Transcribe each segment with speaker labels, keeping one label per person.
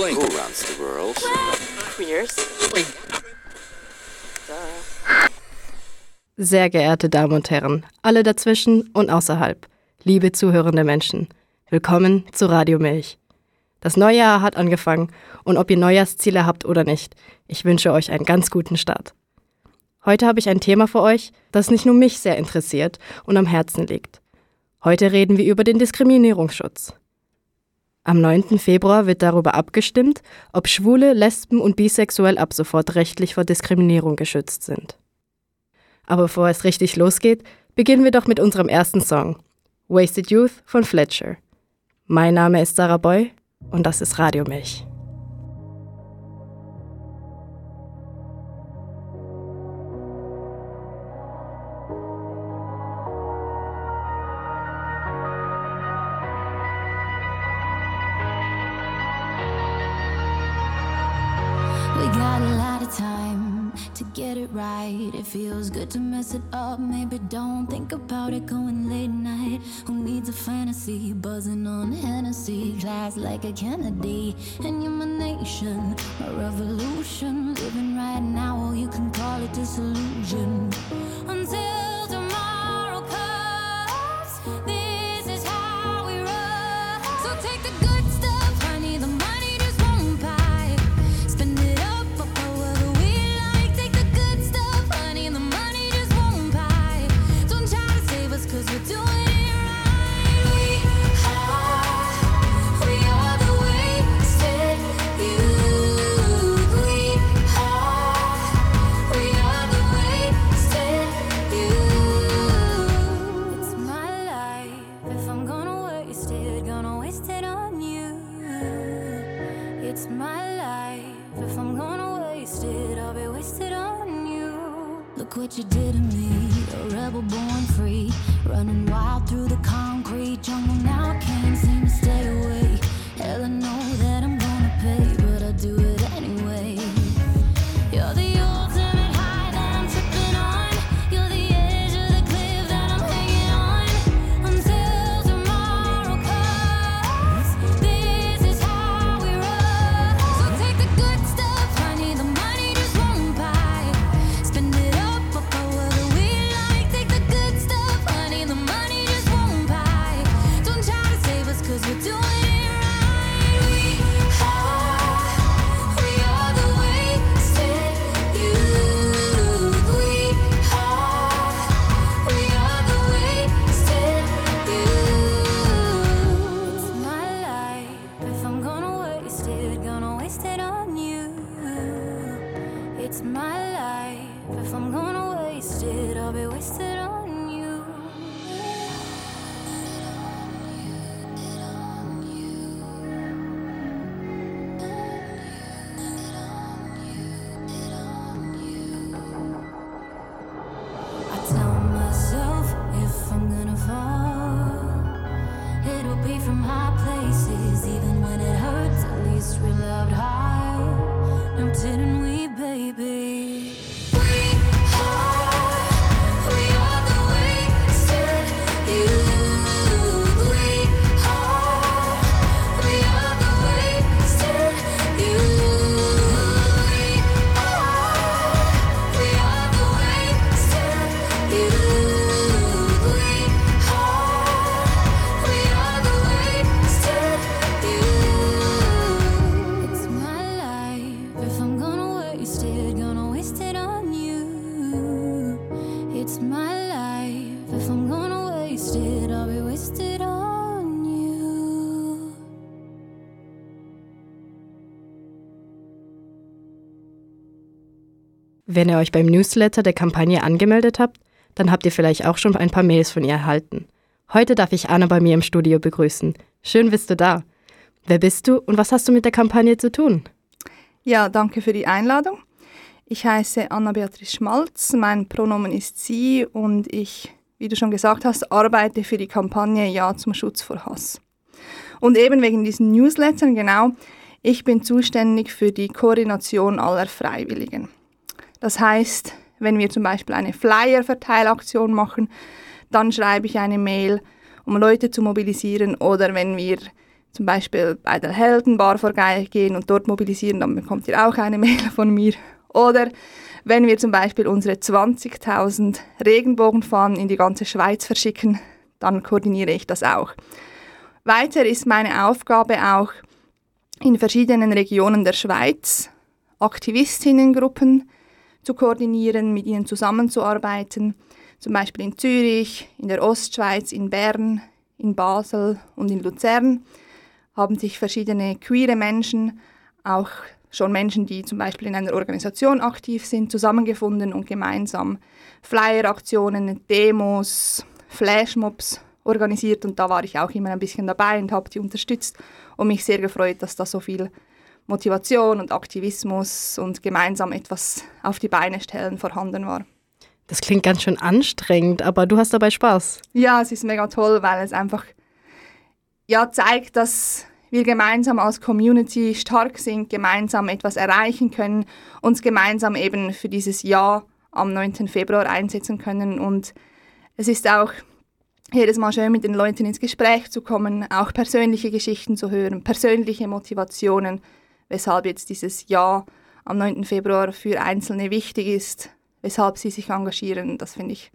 Speaker 1: Blink. Who runs the world?
Speaker 2: Queers.
Speaker 3: Sehr geehrte Damen und Herren, alle dazwischen und außerhalb, liebe zuhörende Menschen, willkommen zu Radio Milch. Das neue Jahr hat angefangen und ob ihr Neujahrsziele habt oder nicht, ich wünsche euch einen ganz guten Start. Heute habe ich ein Thema für euch, das nicht nur mich sehr interessiert und am Herzen liegt. Heute reden wir über den Diskriminierungsschutz. Am 9. Februar wird darüber abgestimmt, ob Schwule, Lesben und Bisexuell ab sofort rechtlich vor Diskriminierung geschützt sind. Aber bevor es richtig losgeht, beginnen wir doch mit unserem ersten Song, Wasted Youth von Fletcher. Mein Name ist Sarah Boy und das ist Radio
Speaker 4: right. It feels good to mess it up. Maybe don't think about it going late night. Who needs a fantasy? Buzzing on Hennessy, glass like a Kennedy. And you're my nation, my revolution. Living right now, or you can call it disillusion. Until
Speaker 3: Wenn ihr euch beim Newsletter der Kampagne angemeldet habt, dann habt ihr vielleicht auch schon ein paar Mails von ihr erhalten. Heute darf ich Anna bei mir im Studio begrüßen. Schön bist du da. Wer bist du und was hast du mit der Kampagne zu tun?
Speaker 5: Ja, danke für die Einladung. Ich heiße Anna-Beatrice Schmalz, mein Pronomen ist sie und ich, wie du schon gesagt hast, arbeite für die Kampagne Ja zum Schutz vor Hass. Und eben wegen diesen Newslettern, genau, ich bin zuständig für die Koordination aller Freiwilligen. Das heißt, wenn wir zum Beispiel eine Flyer-Verteilaktion machen, dann schreibe ich eine Mail, um Leute zu mobilisieren oder wenn wir zum Beispiel bei der Heldenbar vorbeigehen und dort mobilisieren, dann bekommt ihr auch eine Mail von mir. Oder wenn wir zum Beispiel unsere 20.000 Regenbogenfahnen in die ganze Schweiz verschicken, dann koordiniere ich das auch. Weiter ist meine Aufgabe auch in verschiedenen Regionen der Schweiz Aktivistinnengruppen zu koordinieren, mit ihnen zusammenzuarbeiten, zum Beispiel in Zürich, in der Ostschweiz, in Bern, in Basel und in Luzern haben sich verschiedene queere Menschen, auch schon Menschen, die zum Beispiel in einer Organisation aktiv sind, zusammengefunden und gemeinsam Flyer-Aktionen, Demos, Flashmobs organisiert. Und da war ich auch immer ein bisschen dabei und habe die unterstützt und mich sehr gefreut, dass da so viel Motivation und Aktivismus und gemeinsam etwas auf die Beine stellen vorhanden war.
Speaker 3: Das klingt ganz schön anstrengend, aber du hast dabei Spaß.
Speaker 5: Ja, es ist mega toll, weil es einfach ja, zeigt, dass wir gemeinsam als Community stark sind, gemeinsam etwas erreichen können, uns gemeinsam eben für dieses Jahr am 9. Februar einsetzen können. Und es ist auch jedes Mal schön, mit den Leuten ins Gespräch zu kommen, auch persönliche Geschichten zu hören, persönliche Motivationen, weshalb jetzt dieses Jahr am 9. Februar für Einzelne wichtig ist, weshalb sie sich engagieren. Das finde ich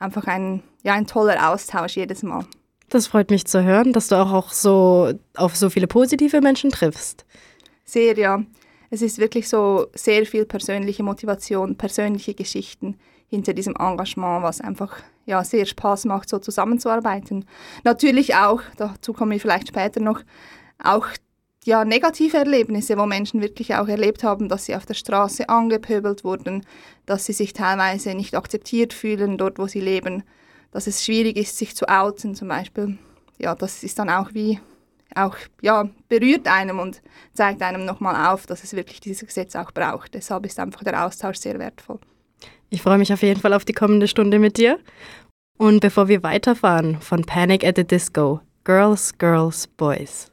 Speaker 5: einfach ein, ja, ein toller Austausch jedes Mal.
Speaker 3: Das freut mich zu hören, dass du auch so auf so viele positive Menschen triffst.
Speaker 5: Sehr, ja. Es ist wirklich so sehr viel persönliche Motivation, persönliche Geschichten hinter diesem Engagement, was einfach ja, sehr Spaß macht, so zusammenzuarbeiten. Natürlich auch, dazu komme ich vielleicht später noch, auch ja, negative Erlebnisse, wo Menschen wirklich auch erlebt haben, dass sie auf der Straße angepöbelt wurden, dass sie sich teilweise nicht akzeptiert fühlen dort, wo sie leben, dass es schwierig ist, sich zu outen zum Beispiel. Ja, das ist dann auch wie, auch, ja, berührt einem und zeigt einem nochmal auf, dass es wirklich dieses Gesetz auch braucht. Deshalb ist einfach der Austausch sehr wertvoll.
Speaker 3: Ich freue mich auf jeden Fall auf die kommende Stunde mit dir. Und bevor wir weiterfahren, von Panic at the Disco, Girls, Girls, Boys.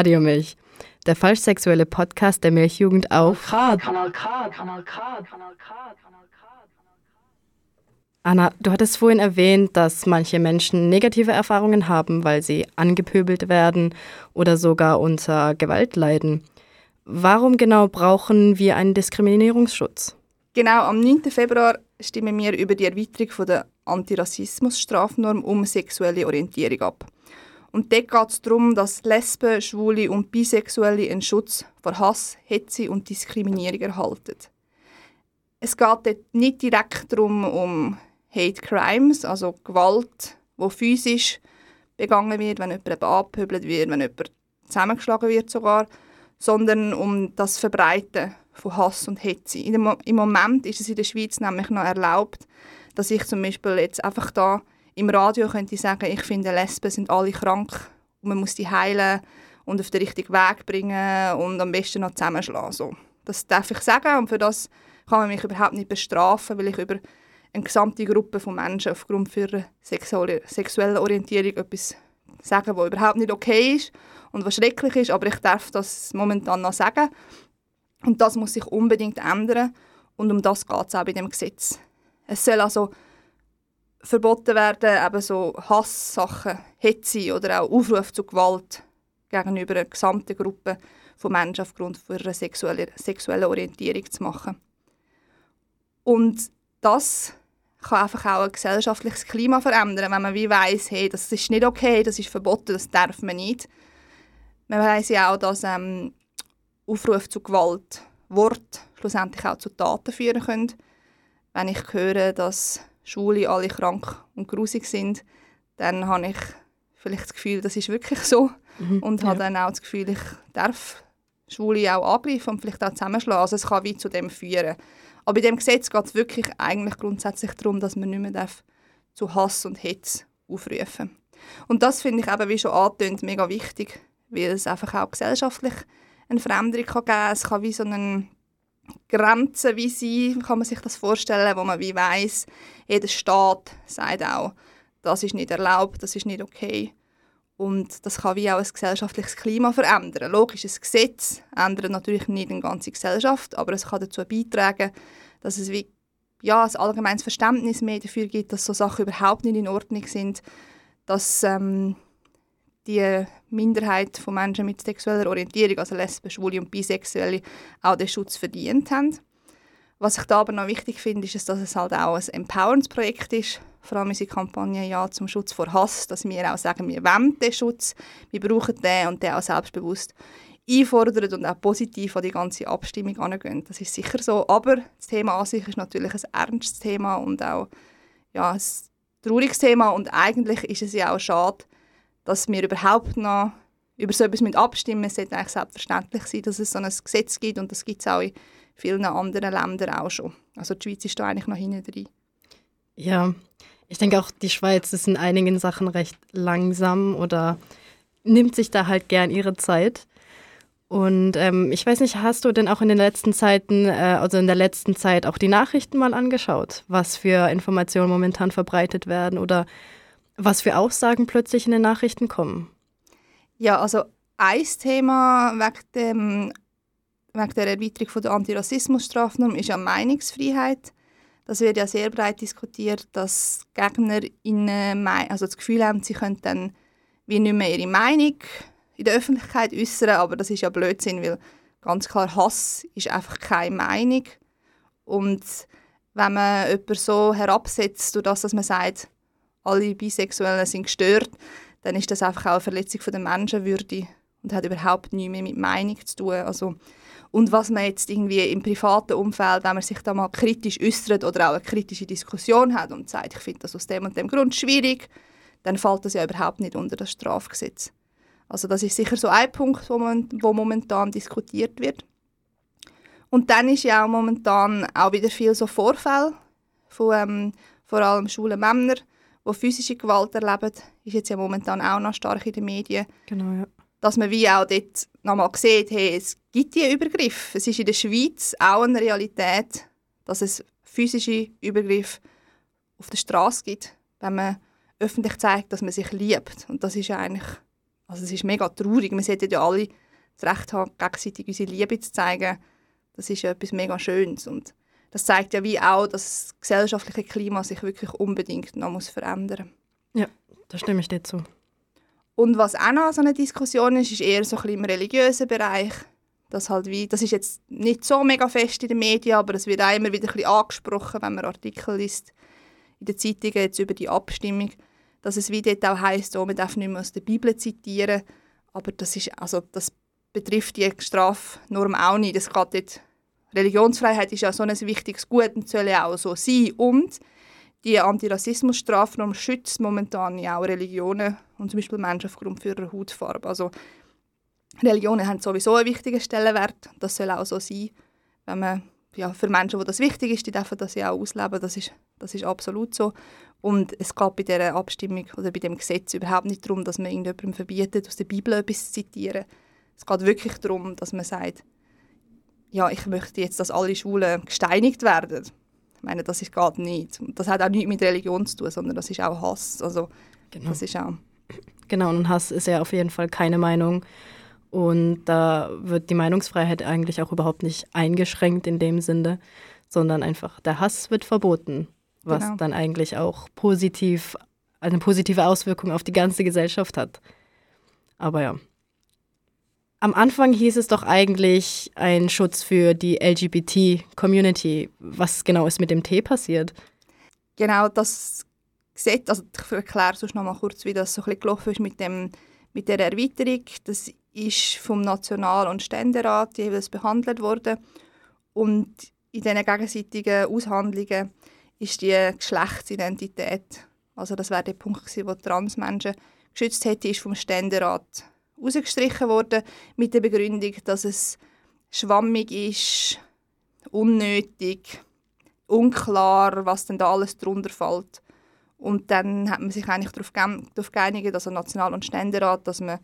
Speaker 3: Radio Milch, der falsch sexuelle Podcast der Milchjugend auf
Speaker 1: K, Kanal K, Kanal K, Kanal K, Kanal K.
Speaker 3: Anna, du hattest vorhin erwähnt, dass manche Menschen negative Erfahrungen haben, weil sie angepöbelt werden oder sogar unter Gewalt leiden. Warum genau brauchen wir einen Diskriminierungsschutz?
Speaker 5: Genau, am 9. Februar stimmen wir über die Erweiterung von der Antirassismus-Strafnorm um sexuelle Orientierung ab. Und dort geht es darum, dass Lesben, Schwule und Bisexuelle einen Schutz vor Hass, Hetze und Diskriminierung erhalten. Es geht dort nicht direkt darum, um Hate Crimes, also Gewalt, wo physisch begangen wird, wenn jemand abgepöbelt wird, wenn jemand zusammengeschlagen wird sogar, sondern um das Verbreiten von Hass und Hetze. Im Moment ist es in der Schweiz nämlich noch erlaubt, dass ich zum Beispiel jetzt einfach da im Radio könnte sagen, ich finde Lesben sind alle krank und man muss die heilen und auf den richtigen Weg bringen und am besten noch zusammenschlagen. So. Das darf ich sagen und für das kann man mich überhaupt nicht bestrafen, weil ich über eine gesamte Gruppe von Menschen aufgrund ihrer sexuellen Orientierung etwas sagen, was überhaupt nicht okay ist und was schrecklich ist, aber ich darf das momentan noch sagen. Und das muss sich unbedingt ändern und um das geht es auch bei dem Gesetz. Es soll also verboten werden, eben so Hasssachen, Hetze oder auch Aufruf zu Gewalt gegenüber einer gesamten Gruppe von Menschen aufgrund ihrer sexuellen, sexuellen Orientierung zu machen. Und das kann einfach auch ein gesellschaftliches Klima verändern, wenn man wie weiss, hey, das ist nicht okay, das ist verboten, das darf man nicht. Man weiss ja auch, dass ähm, Aufrufe zu Gewalt, Wort schlussendlich auch zu Taten führen können. Wenn ich höre, dass Schule alle krank und grusig sind, dann habe ich vielleicht das Gefühl, das ist wirklich so mhm, und ja. habe dann auch das Gefühl, ich darf Schwule auch angreifen und vielleicht auch zusammenschlagen. Also es kann wie zu dem führen. Aber bei dem Gesetz geht es wirklich eigentlich grundsätzlich darum, dass man nicht mehr darf zu Hass und Hetz aufrufen Und das finde ich eben, wie schon angetönt, mega wichtig, weil es einfach auch gesellschaftlich eine Veränderung kann geben kann. Es kann wie so eine Grenze wie sein, kann man sich das vorstellen, wo man wie weiß, jeder Staat sagt auch, das ist nicht erlaubt, das ist nicht okay. Und das kann wie auch ein gesellschaftliches Klima verändern. Logisch, ein Gesetz ändert natürlich nicht eine ganze Gesellschaft, aber es kann dazu beitragen, dass es wie ja, ein allgemeines Verständnis mehr dafür gibt, dass so Sachen überhaupt nicht in Ordnung sind, dass ähm, die Minderheit von Menschen mit sexueller Orientierung, also Lesben, Schwule und Bisexuelle, auch den Schutz verdient haben. Was ich da aber noch wichtig finde, ist, dass es halt auch ein Empowerance-Projekt ist, vor allem unsere Kampagne «Ja zum Schutz vor Hass», dass wir auch sagen, wir wollen den Schutz, wir brauchen den und den auch selbstbewusst einfordern und auch positiv an die ganze Abstimmung angehen. Das ist sicher so, aber das Thema an sich ist natürlich ein ernstes Thema und auch ja, ein trauriges Thema und eigentlich ist es ja auch schade, dass wir überhaupt noch über so etwas abstimmen. Es sollte eigentlich selbstverständlich sein, dass es so ein Gesetz gibt und das gibt es auch in vielen anderen Ländern auch schon. Also die Schweiz ist da eigentlich noch hinten drin.
Speaker 3: Ja, ich denke auch, die Schweiz ist in einigen Sachen recht langsam oder nimmt sich da halt gern ihre Zeit. Und ähm, ich weiß nicht, hast du denn auch in den letzten Zeiten, äh, also in der letzten Zeit auch die Nachrichten mal angeschaut, was für Informationen momentan verbreitet werden oder was für Aussagen plötzlich in den Nachrichten kommen?
Speaker 5: Ja, also ein Thema wegen, dem, wegen der Erweiterung von der Antirassismusstrafnorm ist ja Meinungsfreiheit. Das wird ja sehr breit diskutiert, dass Gegner in, also das Gefühl haben, sie können dann wie nicht mehr ihre Meinung in der Öffentlichkeit äußern, aber das ist ja Blödsinn, weil ganz klar Hass ist einfach keine Meinung und wenn man jemanden so herabsetzt, durch das, dass man sagt, alle Bisexuellen sind gestört, dann ist das einfach auch eine Verletzung von der Menschenwürde und hat überhaupt nichts mehr mit Meinung zu tun. Also, und was man jetzt irgendwie im privaten Umfeld, wenn man sich da mal kritisch äußert oder auch eine kritische Diskussion hat und sagt, ich finde das aus dem und dem Grund schwierig, dann fällt das ja überhaupt nicht unter das Strafgesetz. Also das ist sicher so ein Punkt, wo, man, wo momentan diskutiert wird. Und dann ist ja auch momentan auch wieder viel so Vorfälle von ähm, vor allem schwulen Männern, die physische Gewalt erleben, ist jetzt ja momentan auch noch stark in den Medien.
Speaker 3: Genau, ja.
Speaker 5: Dass man wie auch dort nochmal sieht, hey, es gibt diese Übergriffe. Es ist in der Schweiz auch eine Realität, dass es physische Übergriffe auf der Straße gibt, wenn man öffentlich zeigt, dass man sich liebt. Und das ist eigentlich Also es ist mega traurig. Wir sollten ja alle das Recht haben, gegenseitig unsere Liebe zu zeigen. Das ist ja etwas mega Schönes. Und das zeigt ja wie auch, dass das gesellschaftliche Klima sich wirklich unbedingt noch muss verändern
Speaker 3: Ja, da stimme ich dir zu.
Speaker 5: Und was auch noch so eine Diskussion ist, ist eher so ein bisschen im religiösen Bereich. Das, halt wie, das ist jetzt nicht so mega fest in den Medien, aber es wird auch immer wieder ein bisschen angesprochen, wenn man Artikel liest in den Zeitungen jetzt über die Abstimmung, dass es wie dort auch heisst, oh, man darf nicht mehr aus der Bibel zitieren, aber das, ist, also das betrifft die Strafnorm auch nicht. Es geht dort, Religionsfreiheit ist ja so ein wichtiges Gut und soll ja auch so sein. Und die Antirassismus-Strafnorm schützt momentan ja auch Religionen und zum Beispiel Menschen aufgrund ihrer Hautfarbe. Also Religionen haben sowieso einen wichtigen Stellenwert. Das soll auch so sein. Wenn man, ja, für Menschen, wo das wichtig ist, die dürfen das ja auch ausleben. Das ist, das ist absolut so. Und es geht bei dieser Abstimmung oder bei dem Gesetz überhaupt nicht darum, dass man irgendjemandem verbietet, aus der Bibel etwas zu zitieren. Es geht wirklich darum, dass man sagt, ja, ich möchte jetzt, dass alle Schwulen gesteinigt werden. Ich meine, das ist, geht nicht. Und das hat auch nichts mit Religion zu tun, sondern das ist auch Hass. Also,
Speaker 3: Genau.
Speaker 5: das ist auch...
Speaker 3: Genau, und Hass ist ja auf jeden Fall keine Meinung. Und da wird die Meinungsfreiheit eigentlich auch überhaupt nicht eingeschränkt in dem Sinne, sondern einfach der Hass wird verboten, was
Speaker 5: Genau.
Speaker 3: dann eigentlich auch positiv, eine positive Auswirkung auf die ganze Gesellschaft hat. Aber ja. Am Anfang hieß es doch eigentlich ein Schutz für die LGBT-Community. Was genau ist mit dem T passiert?
Speaker 5: Genau, das Gesetz, also ich erkläre sonst noch mal kurz, wie das so ein bisschen gelaufen ist mit, dem, mit der Erweiterung. Das ist vom National- und Ständerat jeweils behandelt worden und in diesen gegenseitigen Aushandlungen ist die Geschlechtsidentität, also das wäre der Punkt gewesen, wo Transmenschen geschützt hätte, ist vom Ständerat rausgestrichen worden mit der Begründung, dass es schwammig ist, unnötig, unklar, was denn da alles drunter fällt. Und dann hat man sich eigentlich darauf ge- darauf geeinigt, also National- und Ständerat, dass man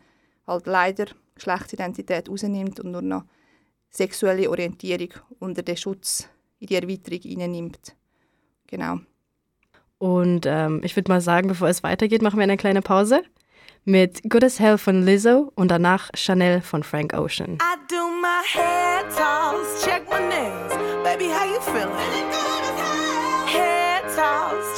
Speaker 5: halt leider Geschlechtsidentität rausnimmt und nur noch sexuelle Orientierung unter den Schutz in die Erweiterung hineinnimmt. Genau.
Speaker 3: Und ähm, ich würde mal sagen, bevor es weitergeht, machen wir eine kleine Pause mit Good as Hell von Lizzo und danach Chanel von Frank Ocean.
Speaker 2: I do my hair toss, check my nails. Baby, how you feeling? Hair toss,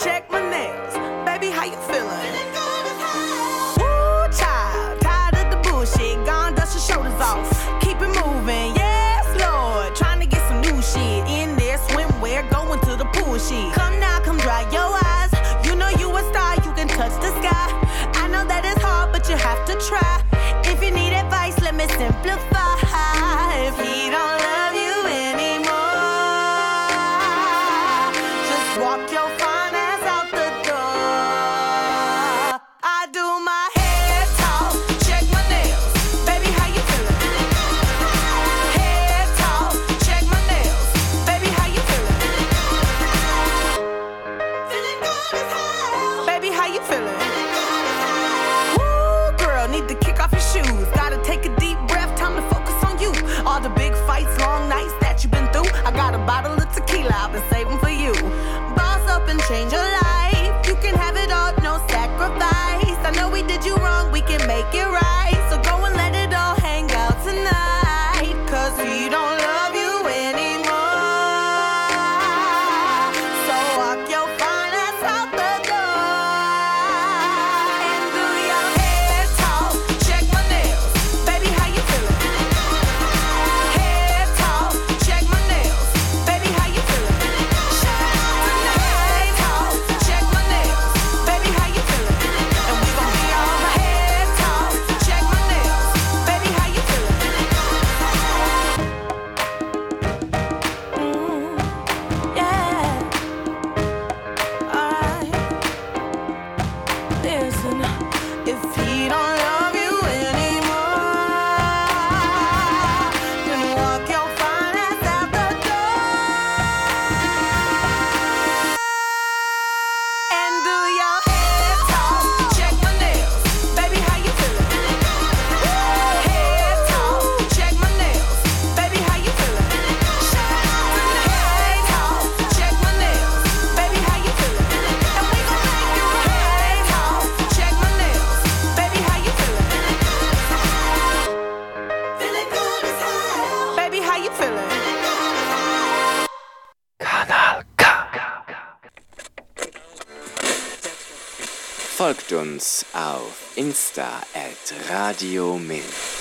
Speaker 6: Insta at Radio Milch.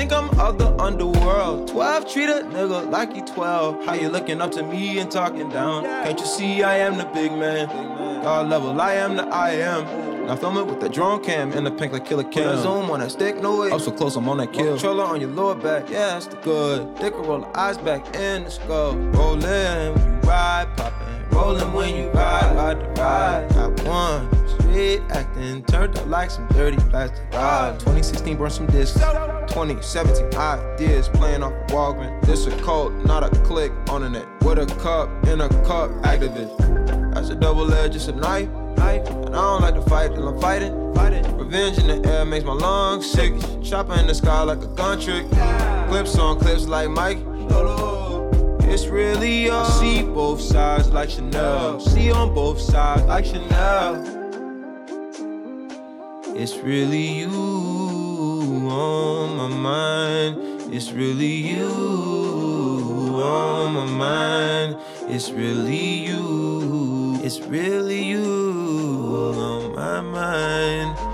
Speaker 7: Think I'm of the underworld. 12 treat a nigga like he 12. How you looking up to me and talking down? Can't you see I am the big man? God level, I am the I am. Now film it with the drone cam and the pink like Killer Kim. Zoom on that stick, no way. Up so close, I'm on that kill. Controller on your lower back, yeah, that's the good. Thicker roll the eyes back in the skull. Rollin' when you ride, poppin'. Rollin' when you ride, ride the ride. Got one. Street acting, turned up like some dirty plastic. Ride. 2016, burn some discs. 2017 ideas playing off of Walgreens. This a cult, not a click on the net. With a cup in a cup, activist. That's a double edge, it's a knife. knife. And I don't like to fight till I'm fighting. fighting. Revenge in the air makes my lungs sick. Chopper in the sky like a gun trick. Clips on clips like Mike. It's really you. I see both sides like Chanel. See on both sides like Chanel. It's really you on my mind. It's really you on my mind. It's really you. It's really you on my mind.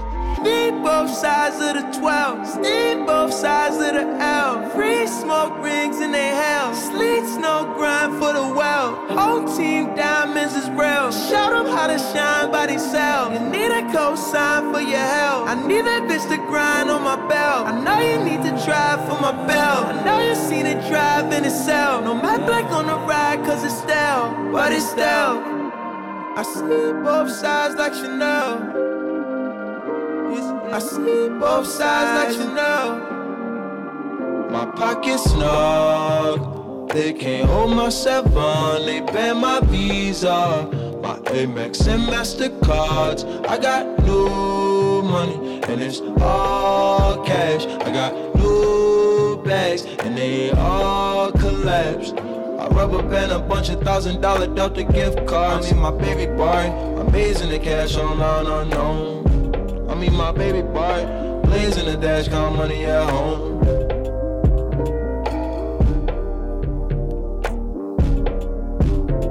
Speaker 7: Need both sides of the 12. Need both sides of the L. Free smoke rings in they hell. Sleet no grind for the well. Whole team diamonds is real. Show them how to shine by themselves. You need a cosign for your help. I need that bitch to grind on my belt. I know you need to drive for my belt. I know you seen it drive in itself. No matte black on the ride cause it's stale. But it's stale. I see both sides like Chanel. I see both sides let you know. My pockets snug. They can't hold my seven. They ban my visa. My Amex and Mastercards. I got new money and it's all cash. I got new bags and they all collapsed. I rubber band a bunch of thousand dollar Delta gift cards. I mean my baby boy, amazing the cash online unknown. I mean my baby boy, blazing the dash, count money at home.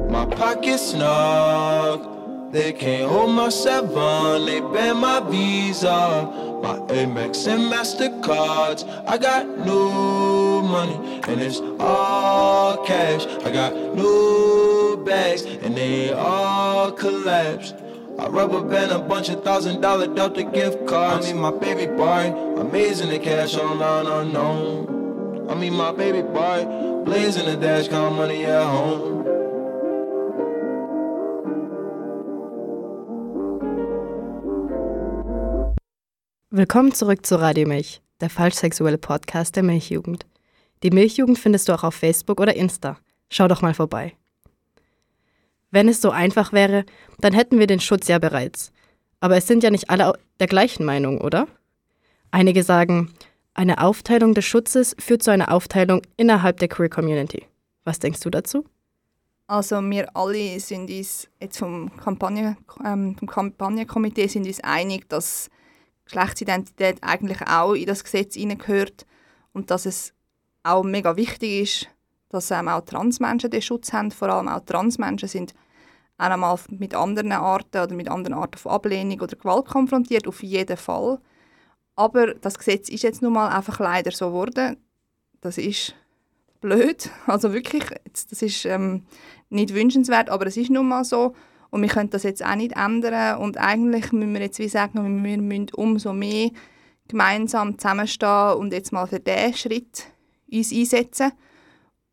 Speaker 7: My pockets snug, they can't hold my seven, they ban my visa. My Amex and Mastercards, I got new money and it's all cash. I got new bags and they all collapsed. I rubber band a bunch of thousand dollar Delta gift cards. I mean my baby boy, amazing the cash online unknown. I mean my baby boy, blazing the dash, count money at home.
Speaker 3: Willkommen zurück zu Radio Milch, der falschsexuelle Podcast der Milchjugend. Die Milchjugend findest du auch auf Facebook oder Insta. Schau doch mal vorbei. Wenn es so einfach wäre, dann hätten wir den Schutz ja bereits. Aber es sind ja nicht alle der gleichen Meinung, oder? Einige sagen, eine Aufteilung des Schutzes führt zu einer Aufteilung innerhalb der Queer Community. Was denkst du dazu?
Speaker 5: Also wir alle sind uns jetzt vom, Kampagne, ähm, vom Kampagnenkomitee sind uns einig, dass Geschlechtsidentität eigentlich auch in das Gesetz hineingehört und dass es auch mega wichtig ist, dass ähm, auch Transmenschen den Schutz haben. Vor allem auch Transmenschen sind auch einmal mit anderen Arten oder mit anderen Arten von Ablehnung oder Gewalt konfrontiert, auf jeden Fall. Aber das Gesetz ist jetzt nun mal einfach leider so geworden. Das ist blöd, also wirklich, das ist ähm, nicht wünschenswert, aber es ist nun mal so und wir können das jetzt auch nicht ändern und eigentlich müssen wir jetzt wie sagen, wir müssen umso mehr gemeinsam zusammenstehen und jetzt mal für diesen Schritt uns einsetzen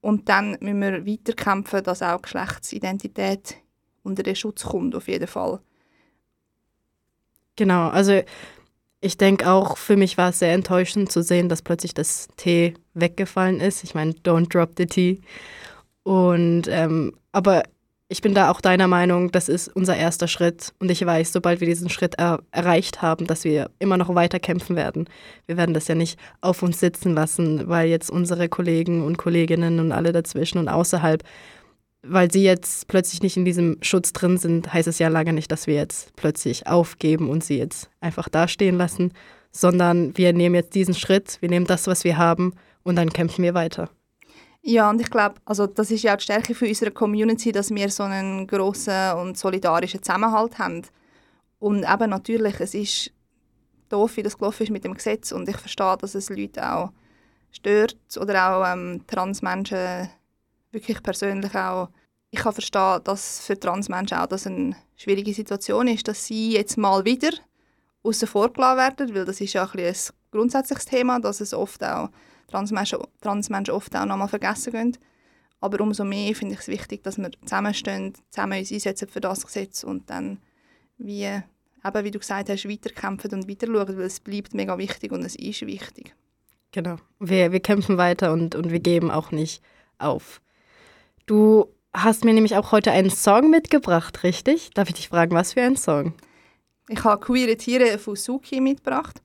Speaker 5: und dann müssen wir weiterkämpfen, dass auch Geschlechtsidentität unter den Schutz kommt, auf jeden Fall.
Speaker 3: Genau, also ich denke auch, für mich war es sehr enttäuschend zu sehen, dass plötzlich das T weggefallen ist. Ich meine, don't drop the T. Und, ähm, aber ich bin da auch deiner Meinung, das ist unser erster Schritt. Und ich weiß, sobald wir diesen Schritt er erreicht haben, dass wir immer noch weiter kämpfen werden. Wir werden das ja nicht auf uns sitzen lassen, weil jetzt unsere Kollegen und Kolleginnen und alle dazwischen und außerhalb, weil sie jetzt plötzlich nicht in diesem Schutz drin sind, heißt es ja lange nicht, dass wir jetzt plötzlich aufgeben und sie jetzt einfach dastehen lassen, sondern wir nehmen jetzt diesen Schritt, wir nehmen das, was wir haben und dann kämpfen wir weiter.
Speaker 5: Ja, und ich glaube, also das ist ja auch die Stärke für unsere Community, dass wir so einen grossen und solidarischen Zusammenhalt haben. Und eben natürlich, es ist doof, wie das gelaufen ist mit dem Gesetz und ich verstehe, dass es Leute auch stört oder auch ähm, Transmenschen wirklich persönlich auch. Ich kann verstehen, dass für Transmenschen auch das eine schwierige Situation ist, dass sie jetzt mal wieder außen vor gelassen werden, weil das ist ja ein, ein grundsätzliches Thema, dass es oft auch Transmenschen, Transmenschen oft auch nochmal vergessen gehen. Aber umso mehr finde ich es wichtig, dass wir zusammenstehen, zusammen uns einsetzen für das Gesetz und dann, wie, eben, wie du gesagt hast, weiterkämpfen und weiter schauen, weil es bleibt mega wichtig und es ist wichtig.
Speaker 3: Genau. Wir, wir kämpfen weiter und, und wir geben auch nicht auf. Du hast mir nämlich auch heute einen Song mitgebracht, richtig? Darf ich dich fragen, was für ein Song?
Speaker 5: Ich habe «Queere Tiere» von Suki mitgebracht.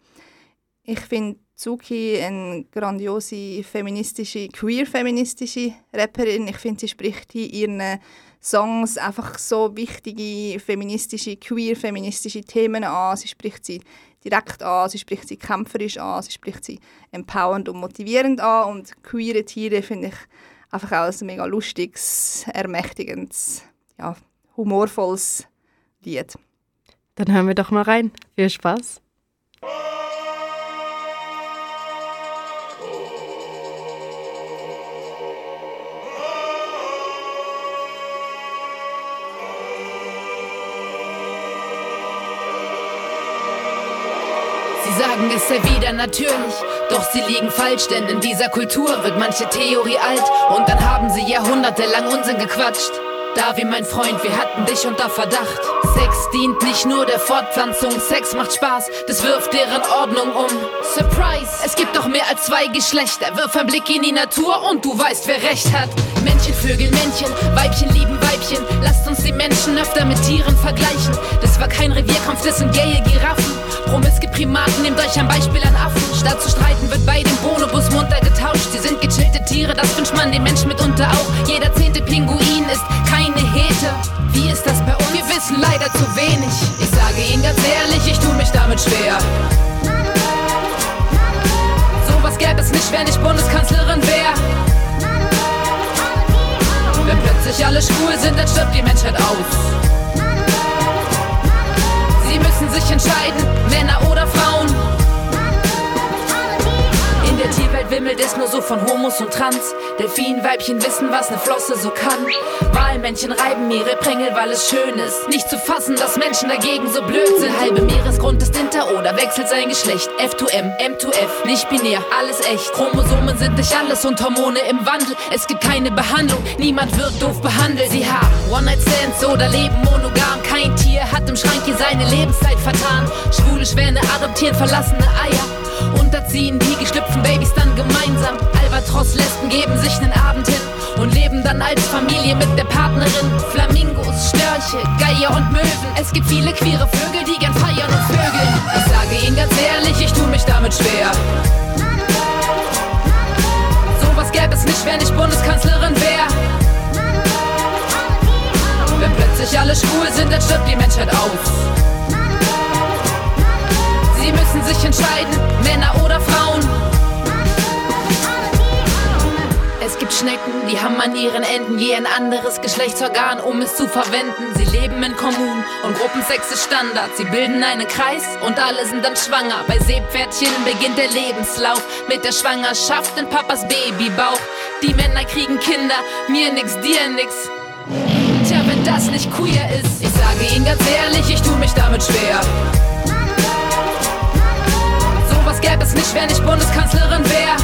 Speaker 5: Ich finde Suki eine grandiose feministische, queer-feministische Rapperin. Ich finde, sie spricht in ihren Songs einfach so wichtige feministische, queer-feministische Themen an. Sie spricht sie direkt an, sie spricht sie kämpferisch an, sie spricht sie empowernd und motivierend an. Und queere Tiere finde ich einfach auch ein mega lustiges, ermächtigendes, ja, humorvolles Lied.
Speaker 3: Dann hören wir doch mal rein. Viel Spaß.
Speaker 8: Sagen, es sei wieder natürlich, doch sie liegen falsch, denn in dieser Kultur wird manche Theorie alt und dann haben sie jahrhundertelang Unsinn gequatscht. Davi, mein Freund, wir hatten dich unter Verdacht. Sex dient nicht nur der Fortpflanzung, Sex macht Spaß, das wirft deren Ordnung um. Surprise, es gibt doch mehr als zwei Geschlechter. Wirf einen Blick in die Natur und du weißt, wer recht hat. Männchen, Vögel, Männchen, Weibchen lieben Weibchen. Lasst uns die Menschen öfter mit Tieren vergleichen. Das war kein Revierkampf, das sind gaye Giraffen. Promiske Primaten, nehmt euch ein Beispiel an Affen. Statt zu streiten wird bei dem Bonobus munter getauscht. Sie sind gechillte Tiere, das wünscht man den Menschen mitunter auch. Jeder zehnte Pinguin ist keine Hete. Wie ist das bei uns? Wir wissen leider zu wenig. Ich sage Ihnen ganz ehrlich, ich tue mich damit schwer. Sowas gäbe es nicht, wenn ich Bundeskanzlerin wäre. Wenn plötzlich alle schwul sind, dann stirbt die Menschheit aus. Müssen sich entscheiden, Männer oder Frauen. Wimmelt es nur so von Homos und Trans. Delfinweibchen wissen, was ne Flosse so kann. Walmännchen reiben ihre Prängel, weil es schön ist. Nicht zu fassen, dass Menschen dagegen so blöd sind. Halbe Meeresgrund ist hinter oder wechselt sein Geschlecht. F2M, M2F, nicht binär, alles echt. Chromosomen sind nicht alles und Hormone im Wandel. Es gibt keine Behandlung, niemand wird doof behandelt. Sie haben One-Night-Stands oder leben monogam. Kein Tier hat im Schrank hier seine Lebenszeit vertan. Schwule Schwäne adoptieren verlassene Eier. Unterziehen die geschlüpften Babys dann gemeinsam. Albatros-Lesben geben sich nen Abend hin und leben dann als Familie mit der Partnerin. Flamingos, Störche, Geier und Möwen. Es gibt viele queere Vögel, die gern feiern und vögeln. Ich sage Ihnen ganz ehrlich, ich tue mich damit schwer. Sowas gäbe es nicht, wenn ich Bundeskanzlerin wäre. Wenn plötzlich alle schwul sind, dann stirbt die Menschheit aus. Sie müssen sich entscheiden, Männer oder Frauen. Es gibt Schnecken, die haben an ihren Enden je ein anderes Geschlechtsorgan, um es zu verwenden. Sie leben in Kommunen und Gruppensex ist Standard. Sie bilden einen Kreis und alle sind dann schwanger. Bei Seepferdchen beginnt der Lebenslauf mit der Schwangerschaft in Papas Babybauch. Die Männer kriegen Kinder, mir nix, dir nix. Tja, wenn das nicht queer ist, ich sage Ihnen ganz ehrlich, ich tue mich damit schwer. Gäbe es nicht, wenn ich Bundeskanzlerin wäre.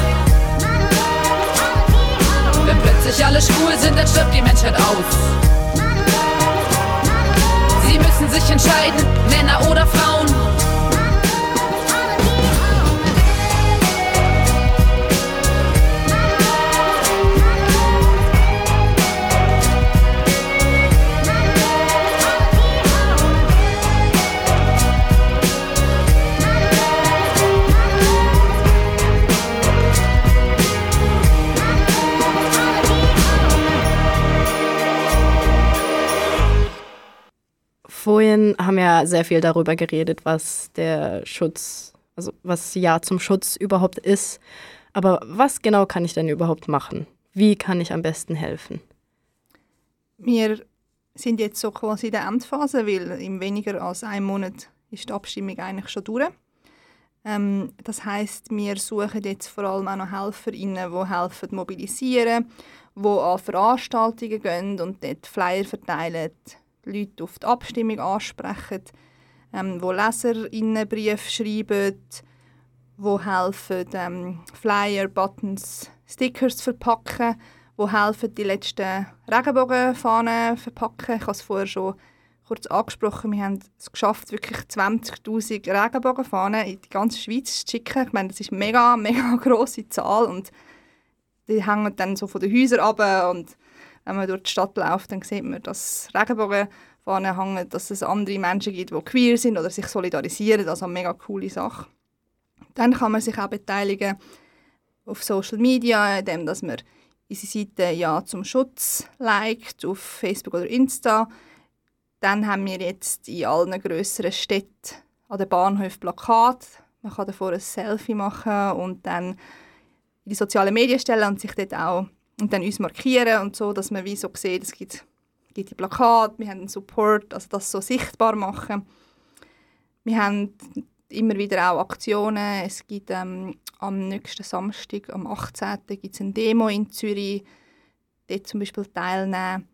Speaker 8: Wenn plötzlich alle schwul sind, dann stirbt die Menschheit aus. Sie müssen sich entscheiden, Männer oder Frauen.
Speaker 3: Experten haben ja sehr viel darüber geredet, was der Schutz, also was Ja zum Schutz überhaupt ist. Aber was genau kann ich denn überhaupt machen? Wie kann ich am besten helfen?
Speaker 5: Wir sind jetzt so quasi in der Endphase, weil in weniger als einem Monat ist die Abstimmung eigentlich schon durch. Ähm, das heißt, wir suchen jetzt vor allem auch noch HelferInnen, die helfen mobilisieren, die an Veranstaltungen gehen und dort Flyer verteilen, Leute auf die Abstimmung ansprechen, ähm, wo LeserInnen Briefe schreiben, wo helfen, ähm, Flyer, Buttons, Stickers verpacken, wo helfen, die letzten Regenbogenfahnen verpacken. Ich habe es vorher schon kurz angesprochen, wir haben es geschafft, wirklich 20'000 Regenbogenfahnen in die ganze Schweiz zu schicken. Ich meine, das ist eine mega, mega grosse Zahl und die hängen dann so von den Häusern ab und wenn man durch die Stadt läuft, dann sieht man, dass Regenbogenfahnen hängen, dass es andere Menschen gibt, die queer sind oder sich solidarisieren. Also eine mega coole Sache. Dann kann man sich auch beteiligen auf Social Media, indem dass man unsere Seite «Ja zum Schutz» liked, auf Facebook oder Insta. Dann haben wir jetzt in allen grösseren Städten an den Bahnhöfen Plakat. Man kann davor ein Selfie machen und dann in die sozialen Medien stellen und sich dort auch und dann uns markieren und so, dass man wie so sieht, es gibt, gibt die Plakate, wir haben einen Support, also das so sichtbar machen. Wir haben immer wieder auch Aktionen. Es gibt ähm, am nächsten Samstag, am 18. gibt es eine Demo in Zürich. Dort zum Beispiel teilnehmen.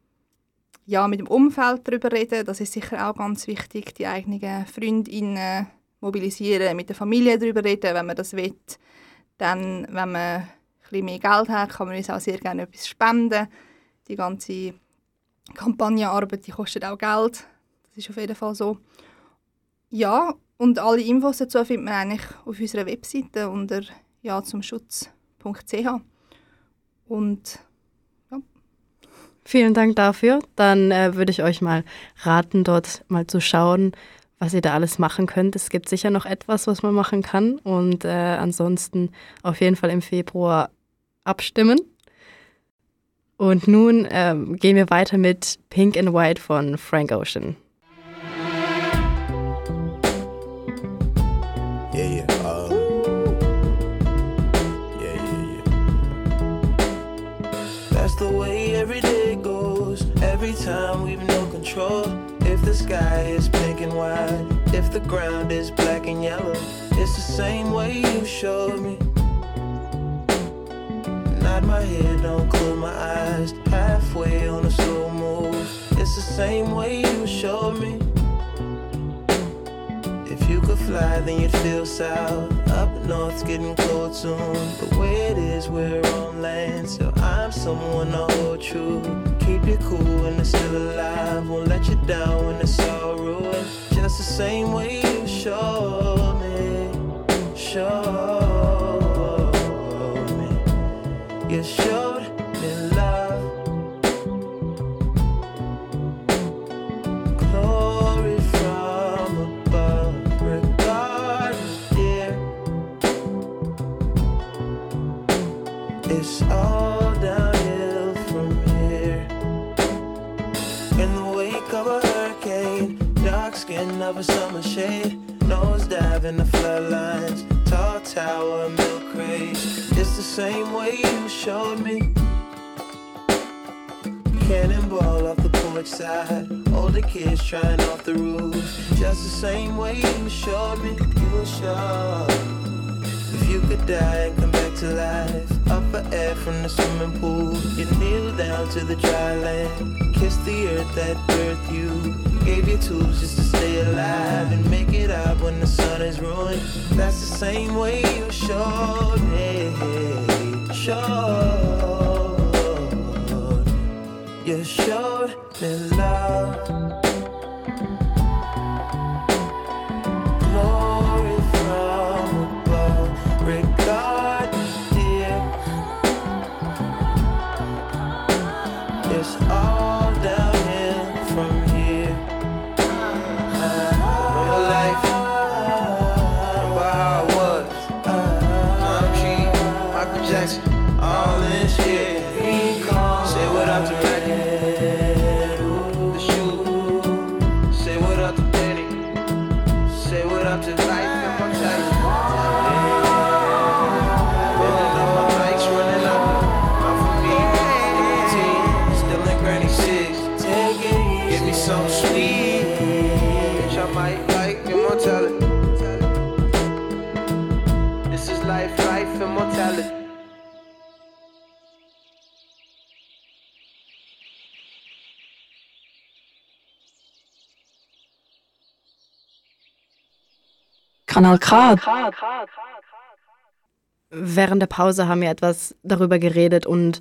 Speaker 5: Ja, mit dem Umfeld darüber reden, das ist sicher auch ganz wichtig. Die eigenen Freundinnen mobilisieren, mit der Familie darüber reden, wenn man das will. Dann, wenn man bisschen mehr Geld hat, kann man uns auch sehr gerne etwas spenden. Die ganze Kampagnenarbeit, die kostet auch Geld. Das ist auf jeden Fall so. Ja, und alle Infos dazu findet man eigentlich auf unserer Webseite unter ja zum Schutz.ch. Und ja.
Speaker 3: Vielen Dank dafür. Dann äh, würde ich euch mal raten, dort mal zu schauen, was ihr da alles machen könnt. Es gibt sicher noch etwas, was man machen kann. Und äh, ansonsten auf jeden Fall im Februar abstimmen. Und nun ähm, gehen wir weiter mit Pink and White von Frank Ocean.
Speaker 7: Yeah, yeah. Uh, yeah, yeah, yeah. That's the way every day goes. Every time we've no control. If the sky is pink and white, if the ground is black and yellow, it's the same way you showed me. Nod my head, don't close my eyes. Halfway on a slow move. It's the same way you showed me. If you could fly, then you'd feel south. Up north's getting cold soon. The way it is, we're on land. So I'm someone to hold true. Keep you cool when it's still alive. Won't let you down when it's all ruined. Just the same way you showed me. Showed of a summer shade, nose dive in the floodlines, tall tower, milk crate. It's the same way you showed me. Cannonball off the porch side, older kids trying off the roof. Just the same way you showed me, you were showed. If you could die and come back to life, up for air from the swimming pool, you kneel down to the dry land, kiss the earth that birthed you, gave you tools just to stay alive and make it out when the sun is ruined. That's the same way you showed me, showed. You showed me love.
Speaker 1: Kanal K.
Speaker 3: Während der Pause haben wir etwas darüber geredet und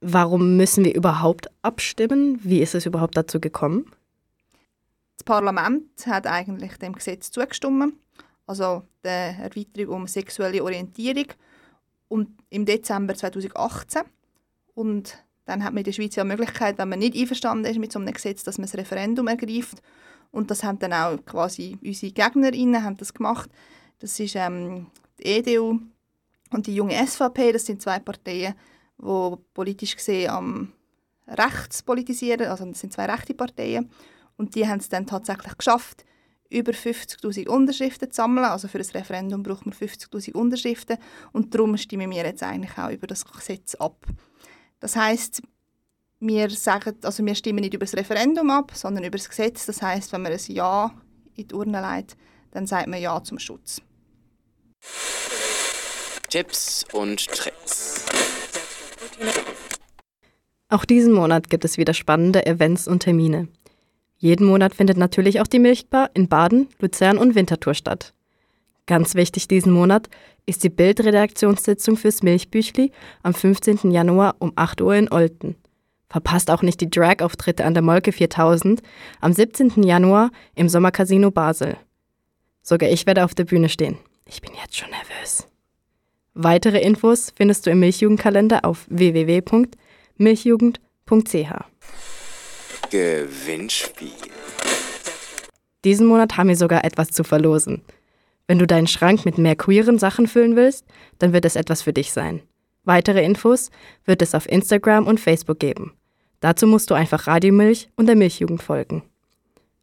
Speaker 3: warum müssen wir überhaupt abstimmen? Wie ist es überhaupt dazu gekommen?
Speaker 5: Das Parlament hat eigentlich dem Gesetz zugestimmt, also der Erweiterung um sexuelle Orientierung und im Dezember 2018 und dann hat man in der Schweiz ja die Möglichkeit, wenn man nicht einverstanden ist mit so einem Gesetz, dass man das Referendum ergreift und das haben dann auch quasi unsere Gegnerinnen haben das gemacht. Das ist ähm, die EDU und die junge SVP, das sind zwei Parteien, die politisch gesehen am rechts politisieren, also das sind zwei rechte Parteien und die haben es dann tatsächlich geschafft, über 50'000 Unterschriften zu sammeln. Also für ein Referendum braucht man 50'000 Unterschriften und darum stimmen wir jetzt eigentlich auch über das Gesetz ab. Das heißt, wir, sagen, also wir stimmen nicht über das Referendum ab, sondern über das Gesetz. Das heißt, wenn man ein Ja in die Urne legt, dann sagt man Ja zum Schutz.
Speaker 6: Tipps und Tricks.
Speaker 3: Auch diesen Monat gibt es wieder spannende Events und Termine. Jeden Monat findet natürlich auch die Milchbar in Baden, Luzern und Winterthur statt. Ganz wichtig diesen Monat ist die Bildredaktionssitzung fürs Milchbüchli am 15. Januar um 8 Uhr in Olten. Verpasst auch nicht die Drag-Auftritte an der Molke 4000 am 17. Januar im Sommercasino Basel. Sogar ich werde auf der Bühne stehen. Ich bin jetzt schon nervös. Weitere Infos findest du im Milchjugendkalender auf www.milchjugend.ch.
Speaker 6: Gewinnspiel.
Speaker 3: Diesen Monat haben wir sogar etwas zu verlosen. Wenn du deinen Schrank mit mehr queeren Sachen füllen willst, dann wird es etwas für dich sein. Weitere Infos wird es auf Instagram und Facebook geben. Dazu musst du einfach Radiomilch und der Milchjugend folgen.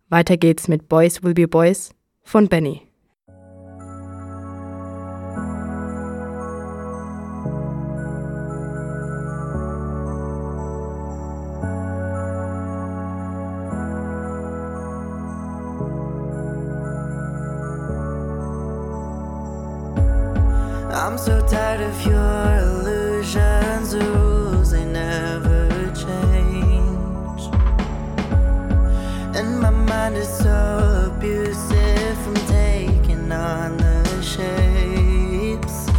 Speaker 3: Weiter geht's mit Boys Will Be Boys von Benny.
Speaker 9: I'm so tired of your illusions, mind is so abusive from taking on the shapes.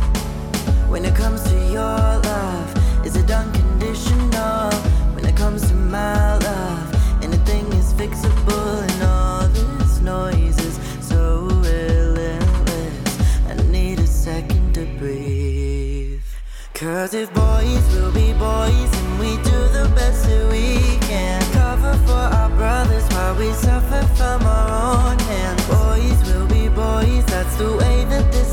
Speaker 9: When it comes to your love, is it unconditional? When it comes to my love, anything is fixable, and all this noise is so relentless. I need a second to breathe. Cause if boys will be boys and we do the best that we can we suffer from our own hands Boys will be boys, that's the way that this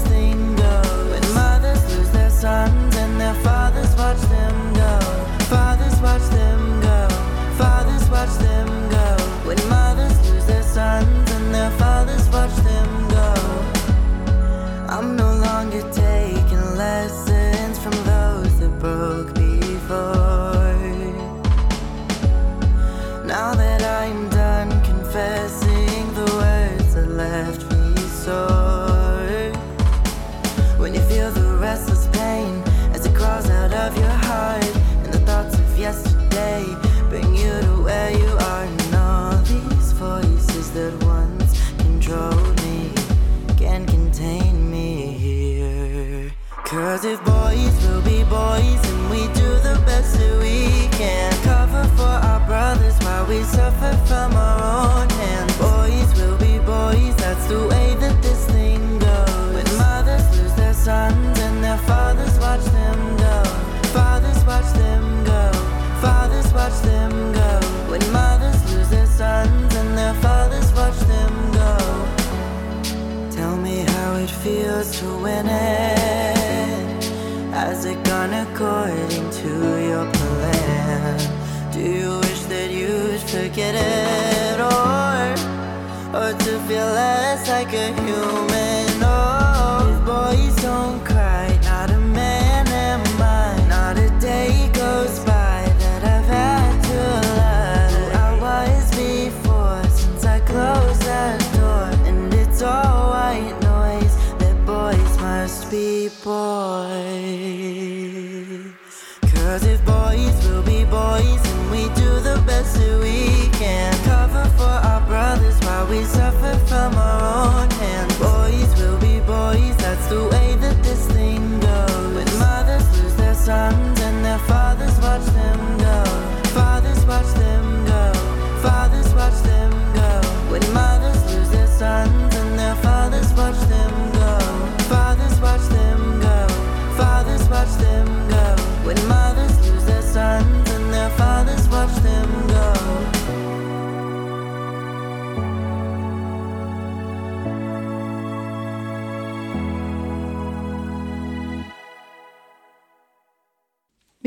Speaker 9: it to win it. Has it gone according to your plan? Do you wish that you'd forget it or, or to feel less like a human?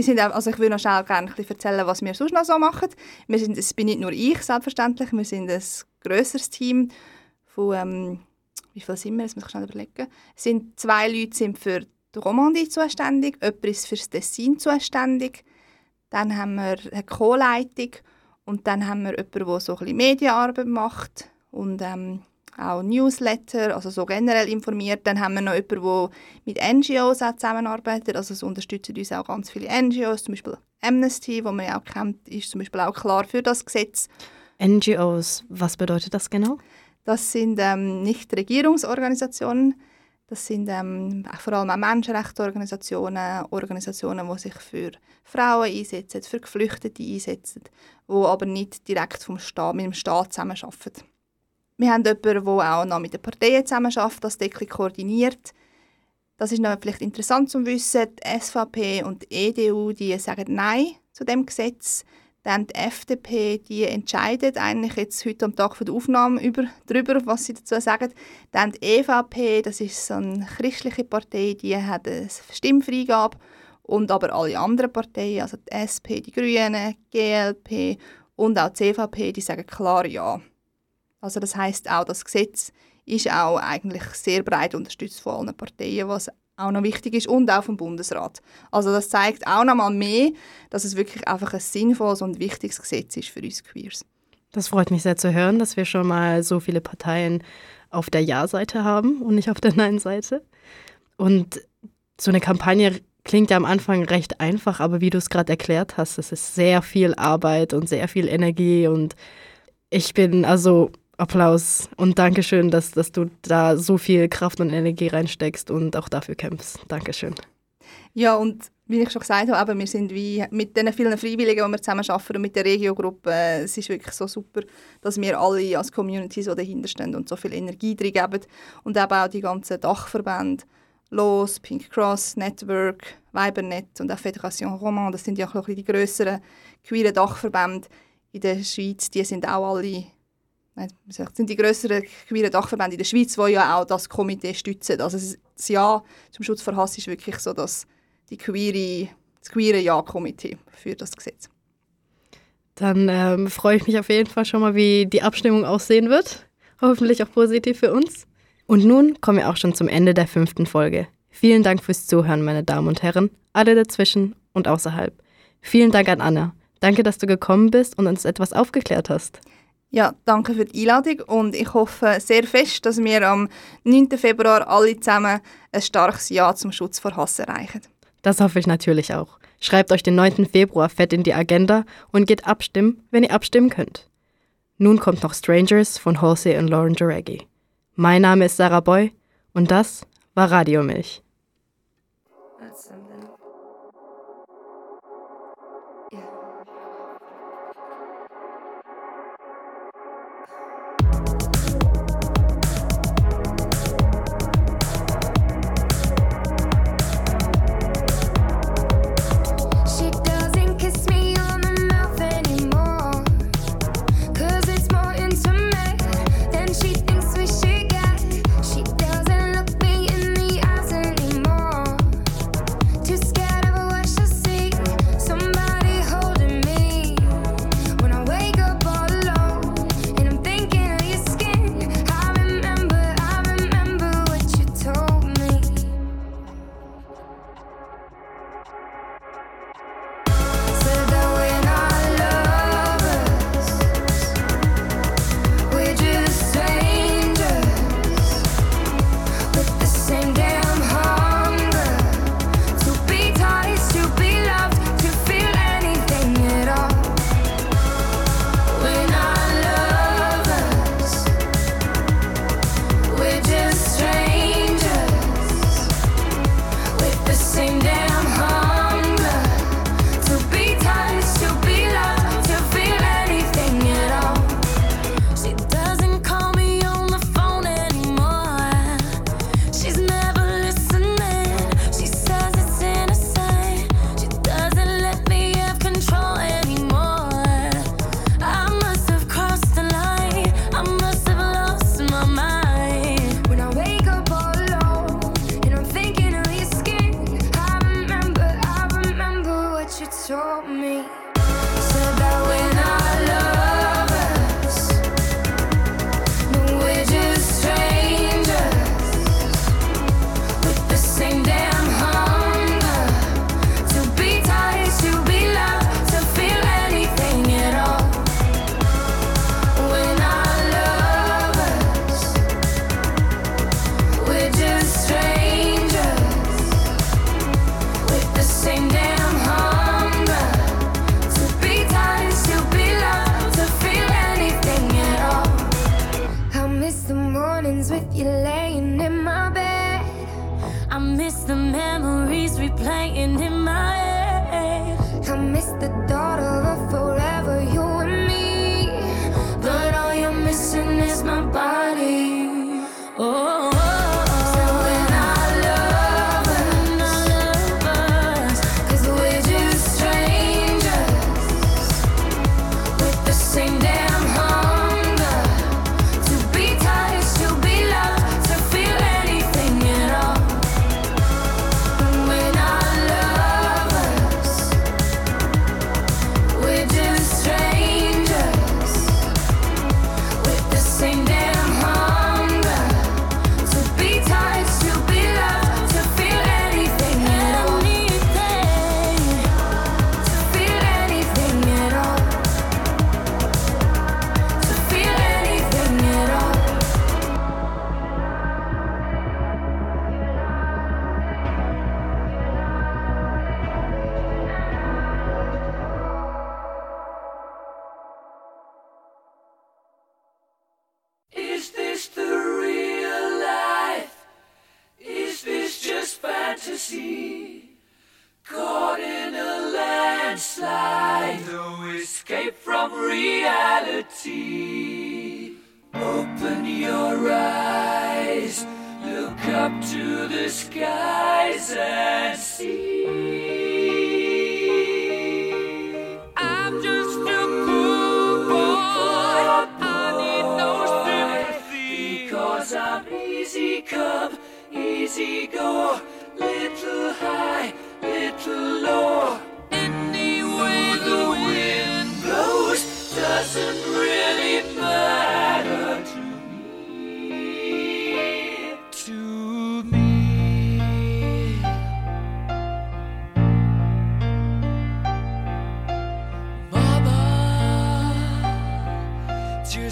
Speaker 5: Wir sind auch, also ich würde noch schnell gerne ein bisschen erzählen, was wir sonst noch so machen. Wir sind, es bin nicht nur ich, selbstverständlich, wir sind ein grösseres Team von, ähm, wie viel sind wir, das muss ich schnell überlegen. Es sind zwei Leute sind für die Romandie zuständig, jemand ist für das Tessin zuständig, dann haben wir eine Co-Leitung und dann haben wir jemanden, der so ein bisschen Medienarbeit macht und ähm, auch Newsletter, also so generell informiert. Dann haben wir noch jemanden, der mit NGOs auch zusammenarbeitet. Also es unterstützen uns auch ganz viele NGOs, zum Beispiel Amnesty, wo man ja auch kennt, ist zum Beispiel auch klar für das Gesetz.
Speaker 3: NGOs, was bedeutet das genau?
Speaker 5: Das sind ähm, Nichtregierungsorganisationen. Das sind ähm, vor allem auch Menschenrechtsorganisationen, Organisationen, die sich für Frauen einsetzen, für Geflüchtete einsetzen, die aber nicht direkt vom Staat, mit dem Staat zusammenarbeiten. Wir haben jemanden, der auch noch mit den Parteien zusammenarbeitet, das Deckli koordiniert. Das ist noch vielleicht interessant zu wissen. Die SVP und die EDU die sagen Nein zu dem Gesetz. Dann die FDP, die entscheidet eigentlich jetzt heute am Tag der Aufnahme über, darüber, was sie dazu sagen. Dann die EVP, das ist so eine christliche Partei, die hat eine Stimmfreigabe. Und aber alle anderen Parteien, also die SP, die Grünen, die GLP und auch die CVP, die sagen klar Ja. Also das heißt auch, das Gesetz ist auch eigentlich sehr breit unterstützt von allen Parteien, was auch noch wichtig ist und auch vom Bundesrat. Also das zeigt auch noch mal mehr, dass es wirklich einfach ein sinnvolles und wichtiges Gesetz ist für uns Queers.
Speaker 3: Das freut mich sehr zu hören, dass wir schon mal so viele Parteien auf der Ja-Seite haben und nicht auf der Nein-Seite. Und so eine Kampagne klingt ja am Anfang recht einfach, aber wie du es gerade erklärt hast, es ist sehr viel Arbeit und sehr viel Energie und ich bin also Applaus und Dankeschön, dass, dass du da so viel Kraft und Energie reinsteckst und auch dafür kämpfst. Dankeschön.
Speaker 5: Ja, und wie ich schon gesagt habe, wir sind wie mit den vielen Freiwilligen, die wir zusammen arbeiten und mit der Regiogruppe, äh, es ist wirklich so super, dass wir alle als Community so dahinter und so viel Energie drin geben. Und eben auch die ganzen Dachverbände, LOS, Pink Cross, Network, Vibernet und auch Fédération Roman, das sind ja auch die grösseren queeren Dachverbände in der Schweiz, die sind auch alle das sind die grösseren queeren Dachverbände in der Schweiz, die ja auch das Komitee stützen. Also das Ja zum Schutz vor Hass ist wirklich so dass die queere, das queere Ja-Komitee für das Gesetz.
Speaker 3: Dann ähm, freue ich mich auf jeden Fall schon mal, wie die Abstimmung aussehen wird. Hoffentlich auch positiv für uns. Und nun kommen wir auch schon zum Ende der fünften Folge. Vielen Dank fürs Zuhören, meine Damen und Herren, alle dazwischen und außerhalb. Vielen Dank an Anna. Danke, dass du gekommen bist und uns etwas aufgeklärt hast.
Speaker 5: Ja, danke für die Einladung und ich hoffe sehr fest, dass wir am 9. Februar alle zusammen ein starkes Ja zum Schutz vor Hass erreichen.
Speaker 3: Das hoffe ich natürlich auch. Schreibt euch den 9. Februar fett in die Agenda und geht abstimmen, wenn ihr abstimmen könnt. Nun kommt noch Strangers von Halsey und Lauren Jareggi. Mein Name ist Sarah Boy und das war Radiomilch.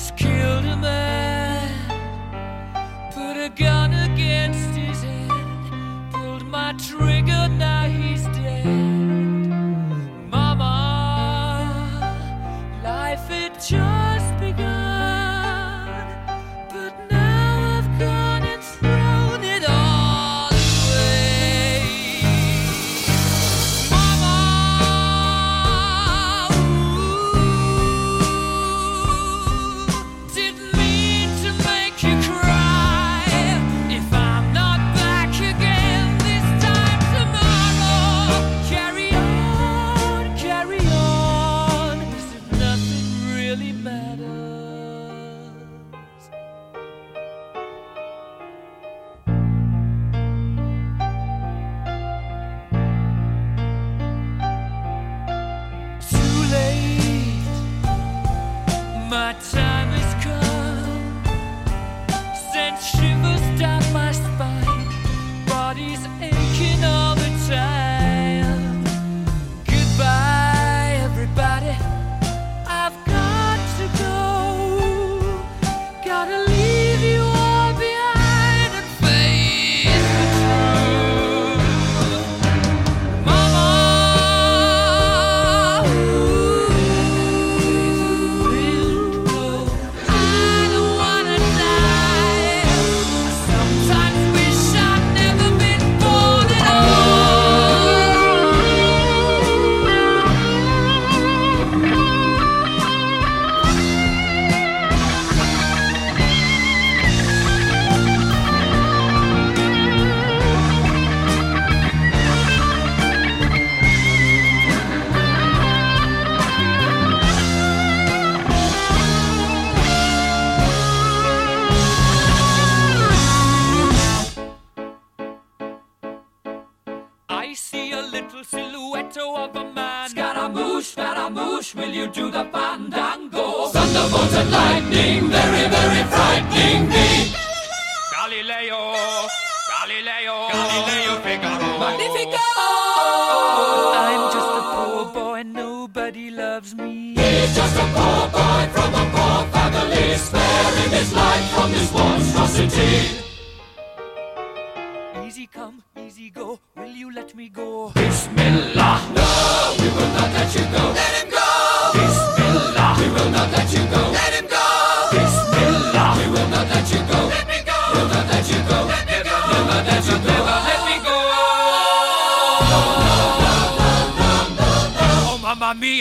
Speaker 10: Mama just killed a man,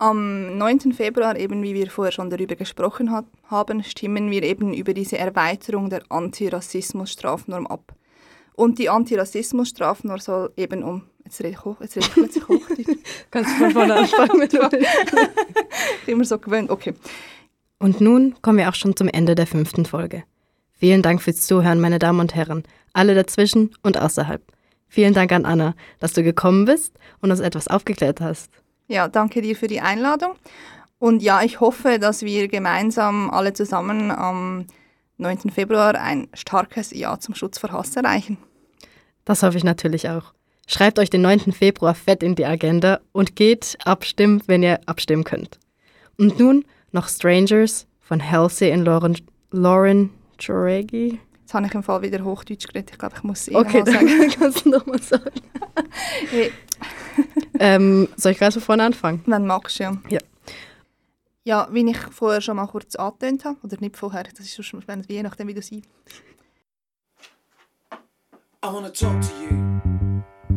Speaker 5: Am 9. Februar, eben wie wir vorher schon darüber gesprochen hat, haben, stimmen wir eben über diese Erweiterung der Antirassismus-Strafnorm ab. Und die Antirassismus-Strafnorm soll eben um... Jetzt rede ich, hoch, jetzt rede ich plötzlich hoch.
Speaker 3: Kannst du von vorne anfangen.
Speaker 5: Ich bin immer so gewöhnt. Okay.
Speaker 3: Und nun kommen wir auch schon zum Ende der fünften Folge. Vielen Dank fürs Zuhören, meine Damen und Herren, alle dazwischen und außerhalb. Vielen Dank an Anna, dass du gekommen bist und uns etwas aufgeklärt hast.
Speaker 5: Ja, danke dir für die Einladung. Und ja, ich hoffe, dass wir gemeinsam alle zusammen am 9. Februar ein starkes Ja zum Schutz vor Hass erreichen.
Speaker 3: Das hoffe ich natürlich auch. Schreibt euch den 9. Februar fett in die Agenda und geht abstimmen, wenn ihr abstimmen könnt. Und nun noch Strangers von Halsey und Lauren, Lauren Joregi.
Speaker 5: Jetzt habe ich im Fall wieder Hochdeutsch geredet. Ich glaube, ich muss es
Speaker 3: Okay,
Speaker 5: noch mal sagen.
Speaker 3: dann kannst du nochmal sagen.
Speaker 5: Hey,
Speaker 3: Ähm, soll ich gleich von vorne anfangen?
Speaker 5: wenn du magst, ja.
Speaker 3: Ja.
Speaker 5: Ja, wie ich vorher schon mal kurz angetönt habe, oder nicht vorher, das ist schon wenn- je nachdem, wie du sie.
Speaker 7: I wanna talk to you.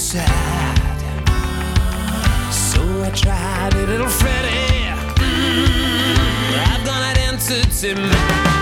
Speaker 11: Sad. So I tried a little Freddie. Mm, I've got an entity mind. I